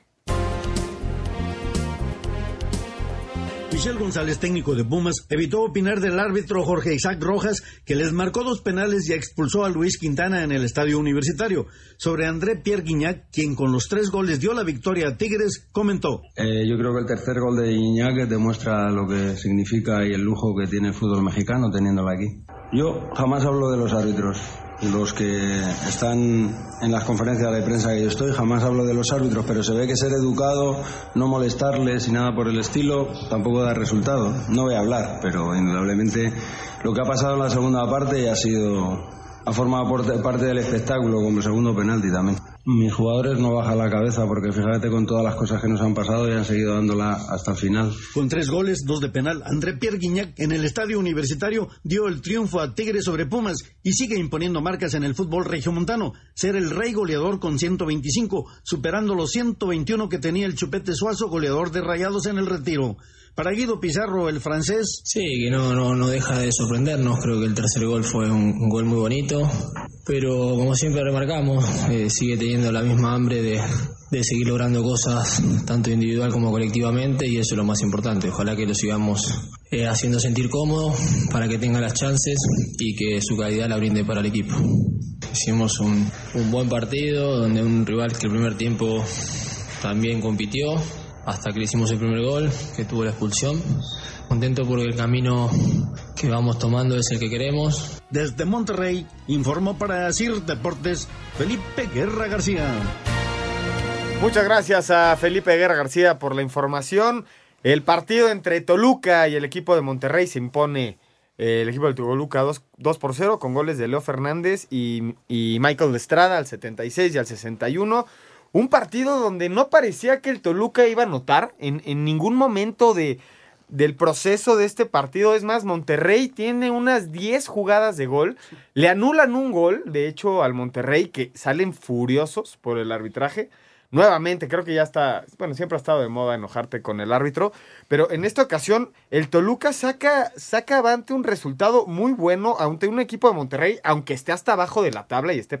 Michel González, técnico de Pumas, evitó opinar del árbitro Jorge Isaac Rojas, que les marcó dos penales y expulsó a Luis Quintana en el estadio universitario. Sobre André Pierre Guignac, quien con los tres goles dio la victoria a Tigres, comentó. Eh, yo creo que el tercer gol de Iñak demuestra lo que significa y el lujo que tiene el fútbol mexicano teniéndolo aquí. Yo jamás hablo de los árbitros. Los que están en las conferencias de prensa que yo estoy, jamás hablo de los árbitros, pero se ve que ser educado, no molestarles y nada por el estilo, tampoco da resultado. No voy a hablar, pero indudablemente lo que ha pasado en la segunda parte ha sido ha formado parte del espectáculo como el segundo penalti también. Mis jugadores no bajan la cabeza porque fíjate con todas las cosas que nos han pasado y han seguido dándola hasta el final. Con tres goles, dos de penal, André Pierre Guignac en el estadio universitario dio el triunfo a Tigres sobre Pumas y sigue imponiendo marcas en el fútbol regiomontano. Ser el rey goleador con 125, superando los 121 que tenía el Chupete Suazo, goleador de Rayados en el retiro. Para Guido Pizarro, el francés, Sí, que no, no, no deja de sorprendernos. Creo que el tercer gol fue un, gol muy bonito. Pero como siempre remarcamos, eh, sigue teniendo la misma hambre de, de seguir logrando cosas, tanto individual como colectivamente, y eso es lo más importante. Ojalá que lo sigamos eh, haciendo sentir cómodo para que tenga las chances y que su calidad la brinde para el equipo. Hicimos un, un buen partido, donde un rival que el primer tiempo también compitió, hasta que le hicimos el primer gol, que tuvo la expulsión. Contento porque el camino que vamos tomando es el que queremos. desde Monterrey, informó para CIR Deportes Felipe Guerra García. Muchas gracias a Felipe Guerra García por la información. El partido entre Toluca y el equipo de Monterrey se impone eh, el equipo de Toluca 2, 2 por 0 con goles de Leo Fernández y, y Michael Estrada al 76 y al 61. Un partido donde no parecía que el Toluca iba a anotar en, en ningún momento de, del proceso de este partido. Es más, Monterrey tiene unas 10 jugadas de gol. Le anulan un gol, de hecho, al Monterrey, que salen furiosos por el arbitraje. Nuevamente, creo que ya está, bueno, siempre ha estado de moda enojarte con el árbitro, pero en esta ocasión el Toluca saca, saca avante un resultado muy bueno ante un equipo de Monterrey, aunque esté hasta abajo de la tabla y esté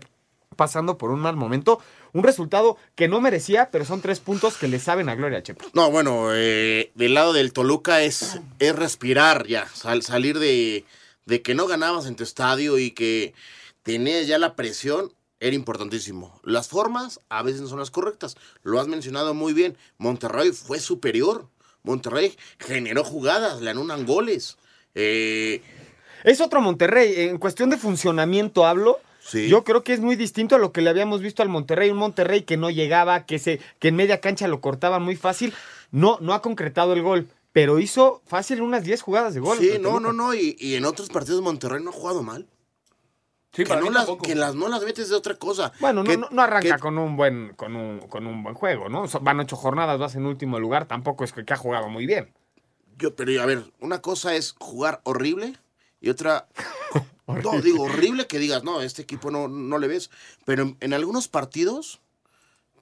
pasando por un mal momento. Un resultado que no merecía, pero son tres puntos que le saben a Gloria Chepo. No, bueno, eh, del lado del Toluca es, es respirar ya, sal- salir de, de que no ganabas en tu estadio y que tenías ya la presión, era importantísimo. Las formas a veces no son las correctas, lo has mencionado muy bien. Monterrey fue superior, Monterrey generó jugadas, le anulan goles. Eh, Es otro Monterrey, en cuestión de funcionamiento hablo. Yo creo que es muy distinto a lo que le habíamos visto al Monterrey, un Monterrey que no llegaba, que se que en media cancha lo cortaban muy fácil. No no ha concretado el gol, pero hizo fácil unas 10 jugadas de gol. sí, no, no, no, y, y en otros partidos Monterrey no ha jugado mal. Sí, que, para no las, que las no las metes de otra cosa. Bueno, no, Que- no, no arranca que- con un buen con un, con un buen juego, ¿no? Van ocho jornadas, vas en último lugar, tampoco es que, que ha jugado muy bien. Yo, pero a ver, una cosa es jugar horrible y otra. no, digo horrible que digas, no, este equipo no, no le ves. Pero en, en algunos partidos,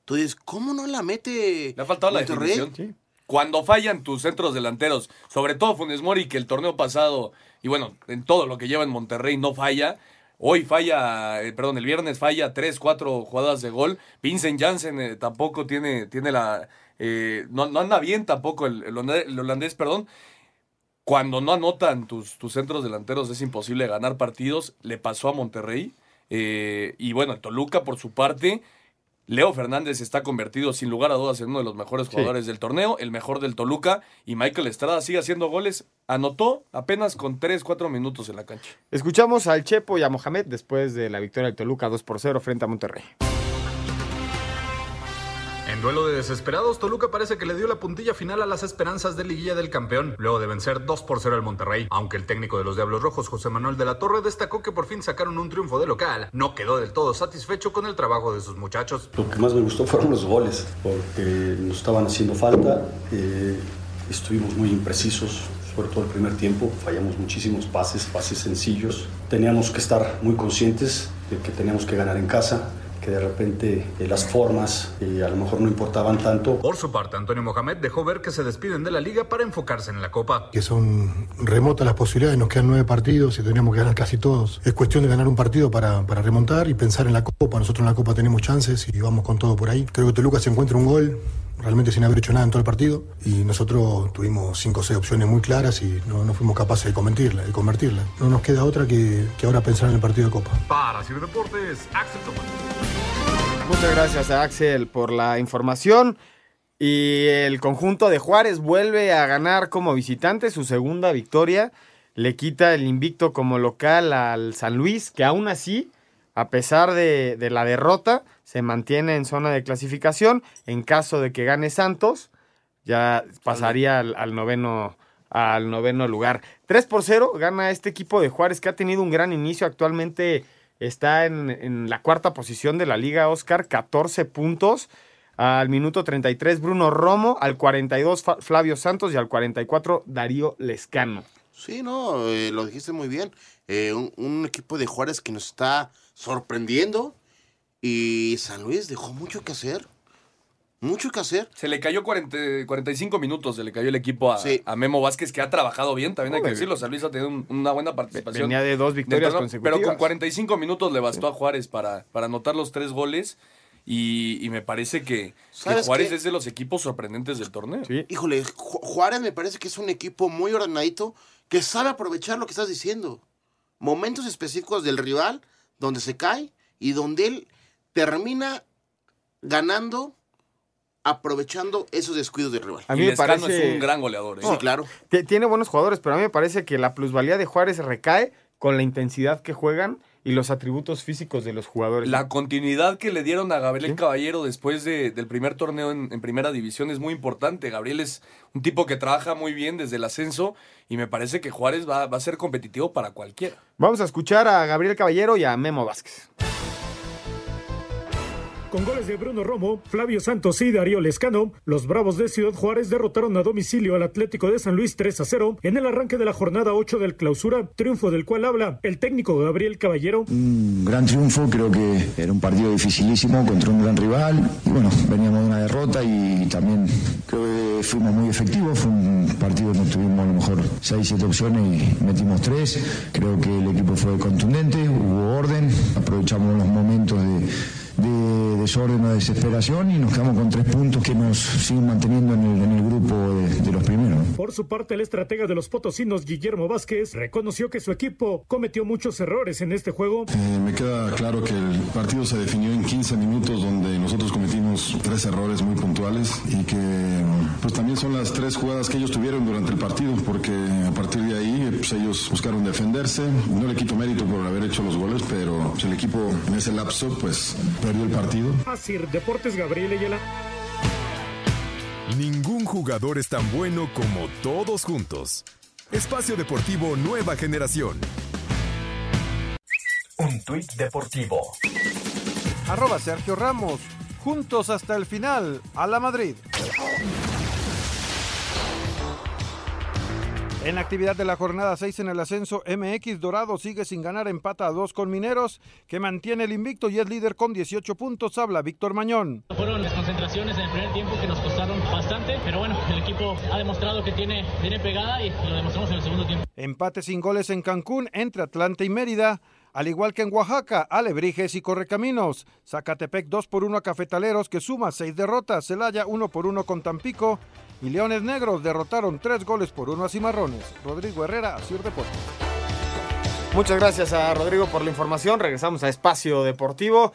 tú dices, ¿cómo no la mete? Le ha faltado la Monterrey? definición. Cuando fallan tus centros delanteros, sobre todo Funes Mori, que el torneo pasado, y bueno, en todo lo que lleva en Monterrey no falla. Hoy falla, eh, perdón, el viernes falla tres, cuatro jugadas de gol. Vincent Janssen eh, tampoco tiene, tiene la. eh, no, no anda bien tampoco el, el holandés, perdón. Cuando no anotan tus, tus centros delanteros es imposible ganar partidos. Le pasó a Monterrey. eh, y bueno, el Toluca, por su parte, Leo Fernández está convertido sin lugar a dudas en uno de los mejores Sí. jugadores del torneo, el mejor del Toluca, y Michael Estrada sigue haciendo goles, anotó apenas con 3, 4 minutos en la cancha. Escuchamos al Chepo y a Mohamed después de la victoria del Toluca 2 por 0 frente a Monterrey. Duelo de desesperados, Toluca parece que le dio la puntilla final a las esperanzas de liguilla del campeón, luego de vencer 2 por 0 al Monterrey. Aunque el técnico de los Diablos Rojos, José Manuel de la Torre, destacó que por fin sacaron un triunfo de local, no quedó del todo satisfecho con el trabajo de sus muchachos. Lo que más me gustó fueron los goles, porque nos estaban haciendo falta, eh, estuvimos muy imprecisos, sobre todo el primer tiempo, fallamos muchísimos pases, pases sencillos. Teníamos que estar muy conscientes de que teníamos que ganar en casa, que de repente eh, las formas eh, a lo mejor no importaban tanto. Por su parte, Antonio Mohamed dejó ver que se despiden de la liga para enfocarse en la Copa. Que son remotas las posibilidades, nos quedan nueve partidos y tenemos que ganar casi todos. Es cuestión de ganar un partido para, para remontar y pensar en la Copa. Nosotros en la Copa tenemos chances y vamos con todo por ahí. Creo que Toluca se encuentra un gol, realmente sin haber hecho nada en todo el partido y nosotros tuvimos cinco o seis opciones muy claras y no, no fuimos capaces de convertirla, de convertirla. No nos queda otra que, que ahora pensar en el partido de Copa. Para Sir Deportes, Axel Tomás. Muchas gracias a Axel por la información. Y el conjunto de Juárez vuelve a ganar como visitante su segunda victoria. Le quita el invicto como local al San Luis, que aún así, a pesar de, de la derrota, se mantiene en zona de clasificación. En caso de que gane Santos, ya pasaría al, noveno, al noveno lugar. 3 por 0 gana este equipo de Juárez que ha tenido un gran inicio. Actualmente está en, en la cuarta posición de la liga Oscar, 14 puntos. Al minuto 33 Bruno Romo, al 42 Fa- Flavio Santos y al 44 Darío Lescano. Sí, no, eh, lo dijiste muy bien. Eh, un equipo de Juárez que nos está sorprendiendo y San Luis dejó mucho que hacer. Mucho que hacer. Se le cayó 40 45 minutos, se le cayó el equipo a, a Memo Vázquez, que ha trabajado bien, también hay que decirlo. San Luis ha tenido un- una buena participación. Venía de dos victorias consecutivas. Pero con 45 minutos le bastó a Juárez para, para anotar los tres goles. Y, y me parece que, que ¿Sabes Juárez qué? es de los equipos sorprendentes del torneo. Híjole, Ju- Juárez me parece que es un equipo muy ordenadito que sabe aprovechar lo que estás diciendo. Momentos específicos del rival donde se cae y donde él termina ganando aprovechando esos descuidos del rival. A mí me parece goleador. Sí, claro. Tiene buenos jugadores, pero a mí me parece que la plusvalía de Juárez recae con la intensidad que juegan y los atributos físicos de los jugadores. La continuidad que le dieron a Gabriel Caballero después de- del primer torneo en, en primera división es muy importante. Gabriel es un tipo que trabaja muy bien desde el ascenso y me parece que Juárez va, va a ser competitivo para cualquiera. Vamos a escuchar a Gabriel Caballero y a Memo Vázquez. Con goles de Bruno Romo, Flavio Santos y Darío Lescano, los Bravos de Ciudad Juárez derrotaron a domicilio al Atlético de San Luis 3 a 0 en el arranque de la jornada 8 del clausura, triunfo del cual habla el técnico Gabriel Caballero. Un gran triunfo, creo que era un partido dificilísimo contra un gran rival. Y bueno, veníamos de una derrota y también creo que fuimos muy efectivos. Fue un partido donde tuvimos a lo mejor 6, 7 opciones y metimos 3. Creo que el equipo fue contundente, hubo orden, aprovechamos los momentos de, de desorden o desesperación y nos quedamos con 3 puntos que nos siguen manteniendo en el, en el grupo de, de los primeros. Por su parte, el estratega de los potosinos, Guillermo Vázquez, reconoció que su equipo cometió muchos errores en este juego. Eh, me queda claro que el partido se definió en 15 minutos donde nosotros cometimos tres errores muy puntuales y que pues también son las tres jugadas que ellos tuvieron durante el partido porque a partir pues, ellos buscaron defenderse. No le quito mérito por haber hecho los goles, pero pues, el equipo en ese lapso pues perdió el partido. Asir Deportes Gabriel Ayala. Ningún jugador es tan bueno como todos juntos. Espacio Deportivo Nueva Generación. Un tuit deportivo. Arroba Sergio Ramos. Juntos hasta el final. A la Madrid. En la actividad de la jornada 6 en el ascenso, MX Dorado sigue sin ganar empata a 2 con Mineros, que mantiene el invicto y es líder con 18 puntos. Habla Víctor Mañón. Fueron desconcentraciones en el primer tiempo que nos costaron bastante, pero bueno, el equipo ha demostrado que tiene, tiene pegada y lo demostramos en el segundo tiempo. Empate sin goles en Cancún entre Atlanta y Mérida. Al igual que en Oaxaca, Alebrijes y Correcaminos. Zacatepec 2 por 1 a Cafetaleros que suma 6 derrotas. Celaya 1 por 1 con Tampico. Leones Negros derrotaron 3 goles por 1 a Cimarrones. Rodrigo Herrera, Asir Deportes. Muchas gracias a Rodrigo por la información. Regresamos a Espacio Deportivo.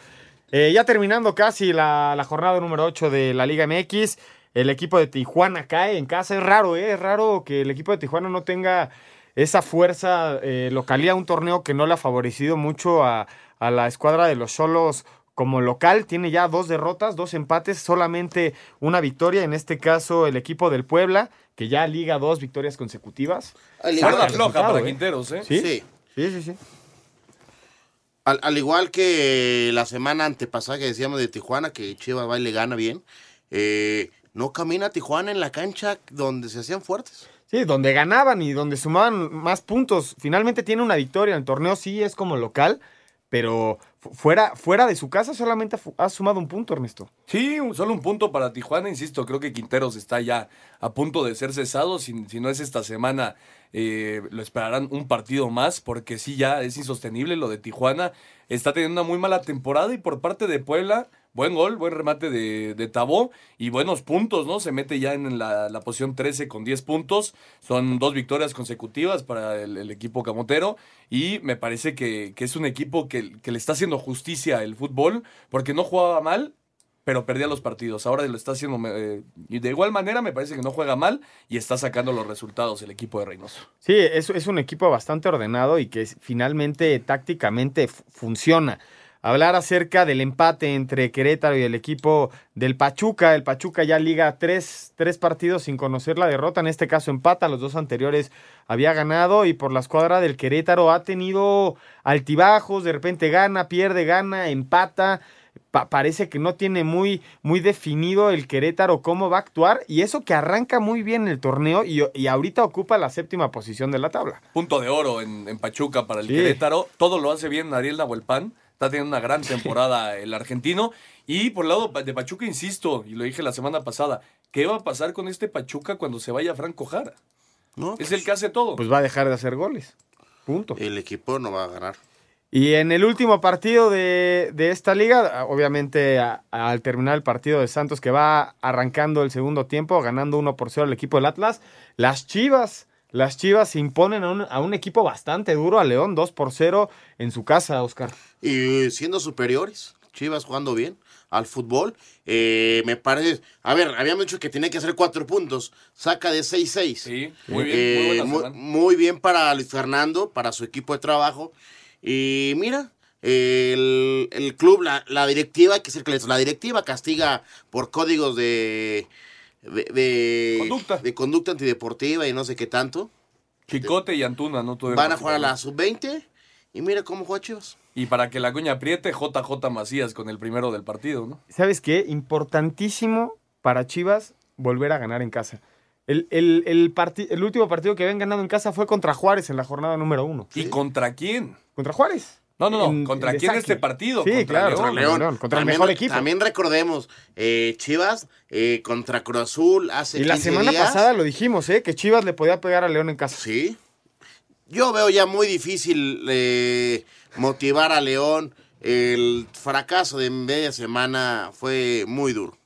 Eh, ya terminando casi la, jornada número 8 de la Liga MX. El equipo de Tijuana cae en casa. Es raro, ¿eh? Es raro que el equipo de Tijuana no tenga esa fuerza eh, localía. Un torneo que no le ha favorecido mucho a la escuadra de los Solos como local tiene ya dos derrotas, dos empates, solamente una victoria, en este caso el equipo del Puebla, que ya liga dos victorias consecutivas. Al Cuerda igual, floja para ¿eh? Quinteros, ¿eh? ¿Sí? Sí. Sí, sí, sí. Al, al igual que la semana antepasada que decíamos de Tijuana, que Chivas va y le gana bien, eh, no camina Tijuana en la cancha donde se hacían fuertes. Sí, donde ganaban y donde sumaban más puntos. Finalmente tiene una victoria en el torneo, sí es como local, pero fuera, fuera de su casa solamente ha sumado un punto, Ernesto. Sí, solo un punto para Tijuana, insisto, creo que Quinteros está ya a punto de ser cesado, si, si no es esta semana, eh, lo esperarán un partido más, porque sí, ya es insostenible lo de Tijuana, está teniendo una muy mala temporada y por parte de Puebla, buen gol, buen remate de, de Tabó y buenos puntos, ¿no? Se mete ya en la, posición 13 con 10 puntos, son dos victorias consecutivas para el, equipo camotero y me parece que, es un equipo que, le está haciendo justicia el fútbol, porque no jugaba mal, pero perdía los partidos. Ahora lo está haciendo eh, y de igual manera me parece que no juega mal y está sacando los resultados el equipo de Reynoso. Sí, es, es un equipo bastante ordenado y que finalmente tácticamente fu- funciona. Hablar acerca del empate entre Querétaro y el equipo del Pachuca. El Pachuca ya liga tres, tres partidos sin conocer la derrota. En este caso empata, los dos anteriores había ganado y por la escuadra del Querétaro ha tenido altibajos. De repente gana, pierde, gana, empata. Pa- parece que no tiene muy, muy definido el Querétaro cómo va a actuar y eso que arranca muy bien el torneo y, y ahorita ocupa la séptima posición de la tabla. Punto de oro en, en Pachuca para el Sí. Querétaro. Todo lo hace bien Ariel Nahuelpan. Está teniendo una gran temporada el argentino. Y por el lado de Pachuca, insisto, y lo dije la semana pasada, ¿qué va a pasar con este Pachuca cuando se vaya Franco Jara? ¿No? Es el que hace todo. Pues va a dejar de hacer goles. Punto. El equipo no va a ganar. Y en el último partido de, de esta liga, obviamente a- al terminar el partido de Santos que va arrancando el segundo tiempo, ganando 1 por 0 al equipo del Atlas, las Chivas, las Chivas se imponen a un, a un equipo bastante duro, a León 2 por 0 en su casa, Oscar. Y siendo superiores, Chivas jugando bien al fútbol, eh, me parece... A ver, habíamos dicho que tenía que hacer cuatro puntos, saca de 6-6. Sí, muy bien, Eh, muy buena muy, semana. muy bien para Luis Fernando, para su equipo de trabajo. Y mira, el, el club, la, la directiva, hay que les- la directiva castiga por códigos de, de, de- Conducta. de conducta antideportiva y no sé qué tanto. Chicote y Antuna, ¿no? Van a jugar a la participación. sub-20 y mira cómo juega Chivas. Y para que la coña apriete, JJ Macías con el primero del partido, ¿no? ¿Sabes qué? Importantísimo para Chivas volver a ganar en casa. El, el, el, parti- el último partido que habían ganado en casa fue contra Juárez en la jornada número uno. ¿Y contra quién? ¿Contra Juárez? No, no, no. ¿Contra quién Saque. este partido? Sí, Contra claro, León. contra León, contra el mejor equipo. También recordemos, eh, Chivas eh, contra Cruz Azul hace Y la 15 semana días. pasada lo dijimos, ¿eh? Que Chivas le podía pegar a León en casa. Sí. Yo veo ya muy difícil eh, motivar a León. El fracaso de media semana fue muy duro.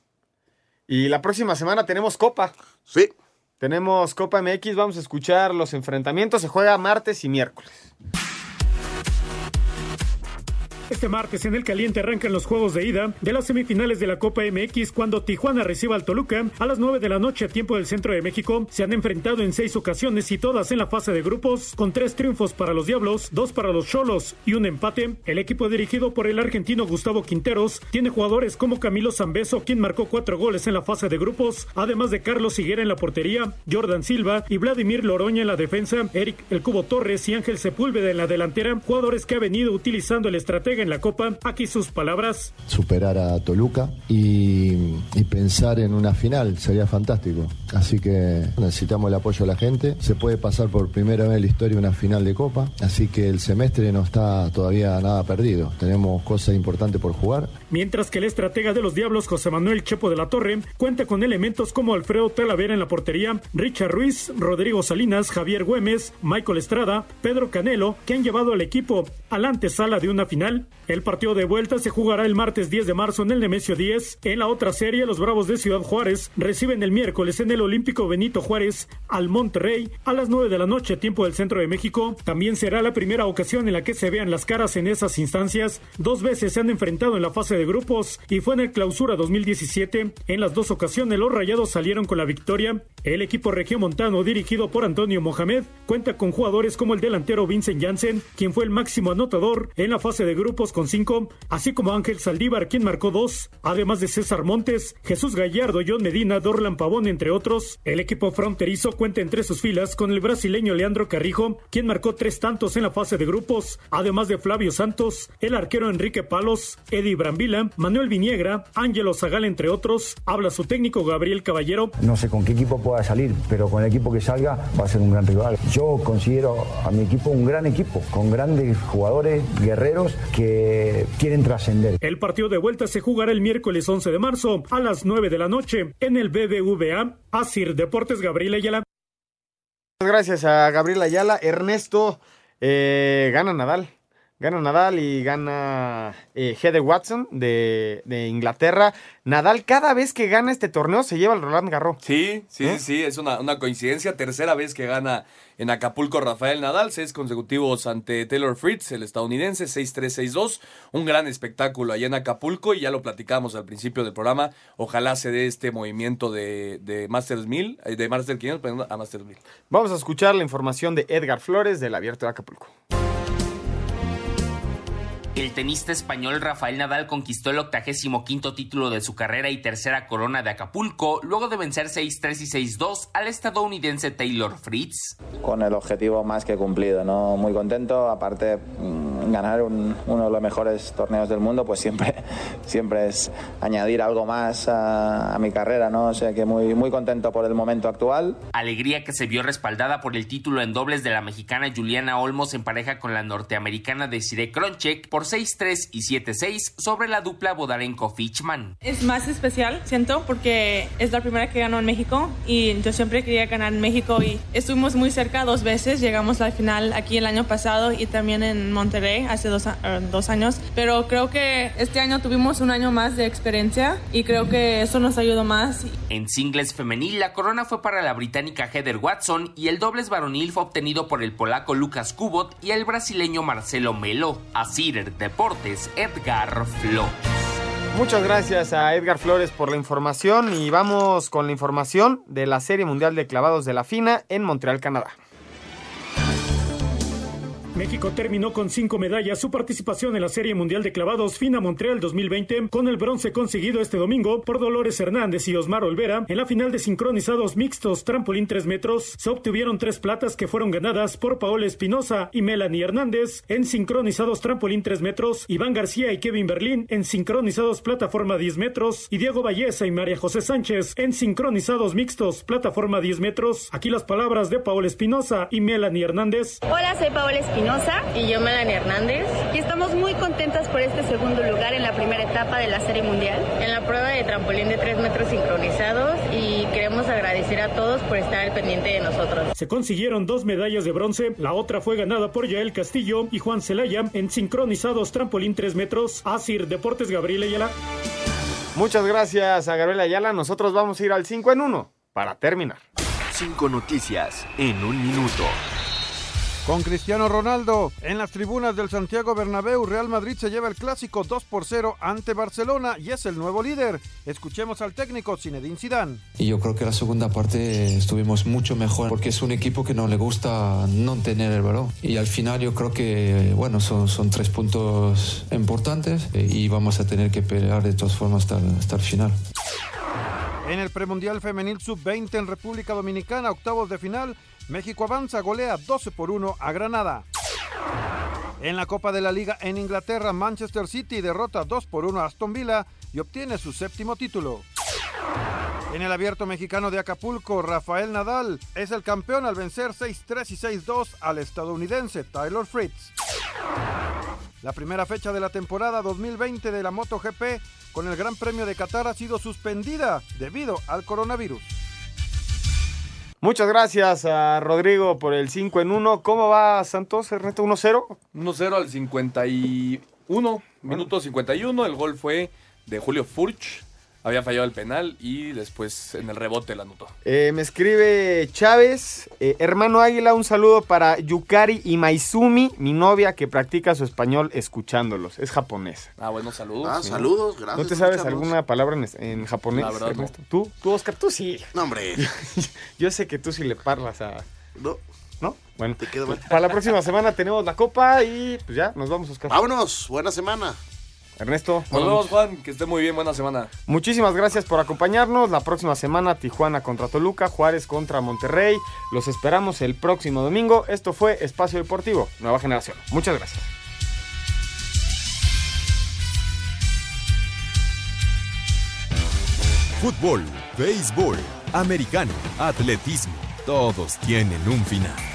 Y la próxima semana tenemos Copa. Sí. Tenemos Copa MX, vamos a escuchar los enfrentamientos. Se juega martes y miércoles. Este martes en el caliente arrancan los juegos de ida de las semifinales de la Copa MX cuando Tijuana reciba al Toluca a las 9 de la noche a tiempo del centro de México. Se han enfrentado en seis ocasiones y todas en la fase de grupos con tres triunfos para los Diablos, dos para los Cholos y un empate. El equipo dirigido por el argentino Gustavo Quinteros tiene jugadores como Camilo Zambeso quien marcó cuatro goles en la fase de grupos, además de Carlos Higuera en la portería, Jordan Silva y Vladimir Loroña en la defensa, Eric El Cubo Torres y Ángel Sepúlveda en la delantera, jugadores que ha venido utilizando el estratega en la Copa. Aquí sus palabras. superar a Toluca y, y pensar en una final, sería fantástico. Así que necesitamos el apoyo de la gente. Se puede pasar por primera vez en la historia una final de Copa, así que el semestre no está todavía nada perdido. Tenemos cosas importantes por jugar. Mientras que el estratega de los Diablos, José Manuel Chepo de la Torre, cuenta con elementos como Alfredo Talavera en la portería, Richard Ruiz, Rodrigo Salinas, Javier Güemes, Michael Estrada, Pedro Canelo, que han llevado al equipo a la antesala de una final. El partido de vuelta se jugará el martes 10 de marzo en el Nemesio 10. En la otra serie, los Bravos de Ciudad Juárez reciben el miércoles en el Olímpico Benito Juárez al Monterrey a las 9 de la noche, tiempo del centro de México. También será la primera ocasión en la que se vean las caras en esas instancias. Dos veces se han enfrentado en la fase de grupos y fue en el Clausura 2017. En las dos ocasiones los Rayados salieron con la victoria. El equipo regiomontano dirigido por Antonio Mohamed cuenta con jugadores como el delantero Vincent Janssen, quien fue el máximo anotador en la fase de grupos grupos con cinco, así como Ángel Saldívar, quien marcó dos, además de César Montes, Jesús Gallardo, John Medina, Dorlan Pavón, entre otros. El equipo fronterizo cuenta entre sus filas con el brasileño Leandro Carrijo, quien marcó tres tantos en la fase de grupos, además de Flavio Santos, el arquero Enrique Palos, Eddie Brambila, Manuel Viniegra, Ángelo Zagal, entre otros. Habla su técnico Gabriel Caballero. No sé con qué equipo pueda salir, pero con el equipo que salga va a ser un gran rival. Yo considero a mi equipo un gran equipo, con grandes jugadores, guerreros que quieren trascender. El partido de vuelta se jugará el miércoles 11 de marzo a las 9 de la noche en el BBVA. Asir Deportes Gabriel Ayala. Gracias a Gabriel Ayala. Ernesto eh, gana Nadal. Gana Nadal y gana eh, Heather Watson de, de, Inglaterra. Nadal cada vez que gana este torneo se lleva el Roland Garros. Sí, sí, ¿Eh? sí, es una, una, coincidencia. Tercera vez que gana en Acapulco Rafael Nadal, seis consecutivos ante Taylor Fritz, el estadounidense, 6-3, 6-2. Un gran espectáculo allá en Acapulco y ya lo platicamos al principio del programa. Ojalá se dé este movimiento de, de Masters 1000, eh, de Masters 500 perdón, a Masters 1000. Vamos a escuchar la información de Edgar Flores del Abierto de Acapulco. El tenista español Rafael Nadal conquistó el 85 título de su carrera y tercera corona de Acapulco, luego de vencer 6-3 y 6-2 al estadounidense Taylor Fritz. Con el objetivo más que cumplido, ¿no? Muy contento, aparte mmm, ganar un, uno de los mejores torneos del mundo, pues siempre, siempre es añadir algo más a, a, mi carrera, ¿no? O sea que muy, muy contento por el momento actual. Alegría que se vio respaldada por el título en dobles de la mexicana Juliana Olmos en pareja con la norteamericana Desiree Kronchek por 6-3 y 7-6 sobre la dupla Bodarenko-Fichman. Es más especial, siento, porque es la primera que ganó en México y yo siempre quería ganar en México y estuvimos muy cerca dos veces. Llegamos al final aquí el año pasado y también en Monterrey hace dos, uh, dos años. Pero creo que este año tuvimos un año más de experiencia y creo que eso nos ayudó más. En singles femenil, la corona fue para la británica Heather Watson y el dobles varonil fue obtenido por el polaco Lucas Kubot y el brasileño Marcelo Melo. Así Deportes, Edgar Flores. Muchas gracias a Edgar Flores por la información y vamos con la información de la Serie Mundial de Clavados de la FINA en Montreal, Canadá. México terminó con cinco medallas su participación en la Serie Mundial de Clavados FINA Montreal 2020 con el bronce conseguido este domingo por Dolores Hernández y Osmar Olvera. En la final de sincronizados mixtos trampolín 3 metros se obtuvieron tres platas que fueron ganadas por Paola Espinosa y Melanie Hernández. En sincronizados trampolín 3 metros, Iván García y Kevin Berlín. En sincronizados plataforma 10 metros y Diego Valleza y María José Sánchez. En sincronizados mixtos plataforma 10 metros. Aquí las palabras de Paola Espinosa y Melanie Hernández. Hola, soy Paola Espinosa y yo Melanie Hernández y estamos muy contentas por este segundo lugar en la primera etapa de la Serie Mundial. En la prueba de trampolín de 3 metros sincronizados y queremos agradecer a todos por estar al pendiente de nosotros. Se consiguieron dos medallas de bronce, la otra fue ganada por Yael Castillo y Juan Celaya en sincronizados trampolín 3 metros. Asir Deportes Gabriel Ayala. Muchas gracias a Gabriel Ayala, nosotros vamos a ir al 5 en 1 para terminar. Cinco noticias en un minuto. Con Cristiano Ronaldo, en las tribunas del Santiago Bernabéu, Real Madrid se lleva el clásico 2 por 0 ante Barcelona y es el nuevo líder. Escuchemos al técnico Zinedine Zidane. Y yo creo que la segunda parte estuvimos mucho mejor porque es un equipo que no le gusta no tener el balón. Y al final yo creo que, bueno, son, son tres puntos importantes y vamos a tener que pelear de todas formas hasta, hasta el final. En el premundial femenil sub-20 en República Dominicana, octavos de final, México avanza, golea 12 por 1 a Granada. En la Copa de la Liga en Inglaterra, Manchester City derrota 2 por 1 a Aston Villa y obtiene su séptimo título. En el abierto mexicano de Acapulco, Rafael Nadal es el campeón al vencer 6-3 y 6-2 al estadounidense Taylor Fritz. La primera fecha de la temporada 2020 de la MotoGP con el Gran Premio de Qatar ha sido suspendida debido al coronavirus. Muchas gracias a Rodrigo por el 5 en 1. ¿Cómo va Santos, Ernesto? 1-0. 1-0 al 51, minuto 51. El gol fue de Julio Furch. Había fallado el penal y después en el rebote la anotó. Eh, me escribe Chávez, eh, hermano Águila, un saludo para Yukari y Maizumi, mi novia que practica su español escuchándolos. Es japonés. Ah, bueno, saludos. Ah, sí. saludos, gracias. ¿No te sabes alguna palabra en, en japonés? La verdad? No. ¿Tú, tú, Oscar, tú sí. No, hombre. Yo sé que tú sí le parlas a... No. ¿No? Bueno, para la próxima semana tenemos la copa y pues ya, nos vamos, Oscar. Vámonos, buena semana. Ernesto. Nos vemos, Juan. Que esté muy bien. Buena semana. Muchísimas gracias por acompañarnos. La próxima semana Tijuana contra Toluca, Juárez contra Monterrey. Los esperamos el próximo domingo. Esto fue Espacio Deportivo, Nueva Generación. Muchas gracias. Fútbol, béisbol, americano, atletismo, todos tienen un final.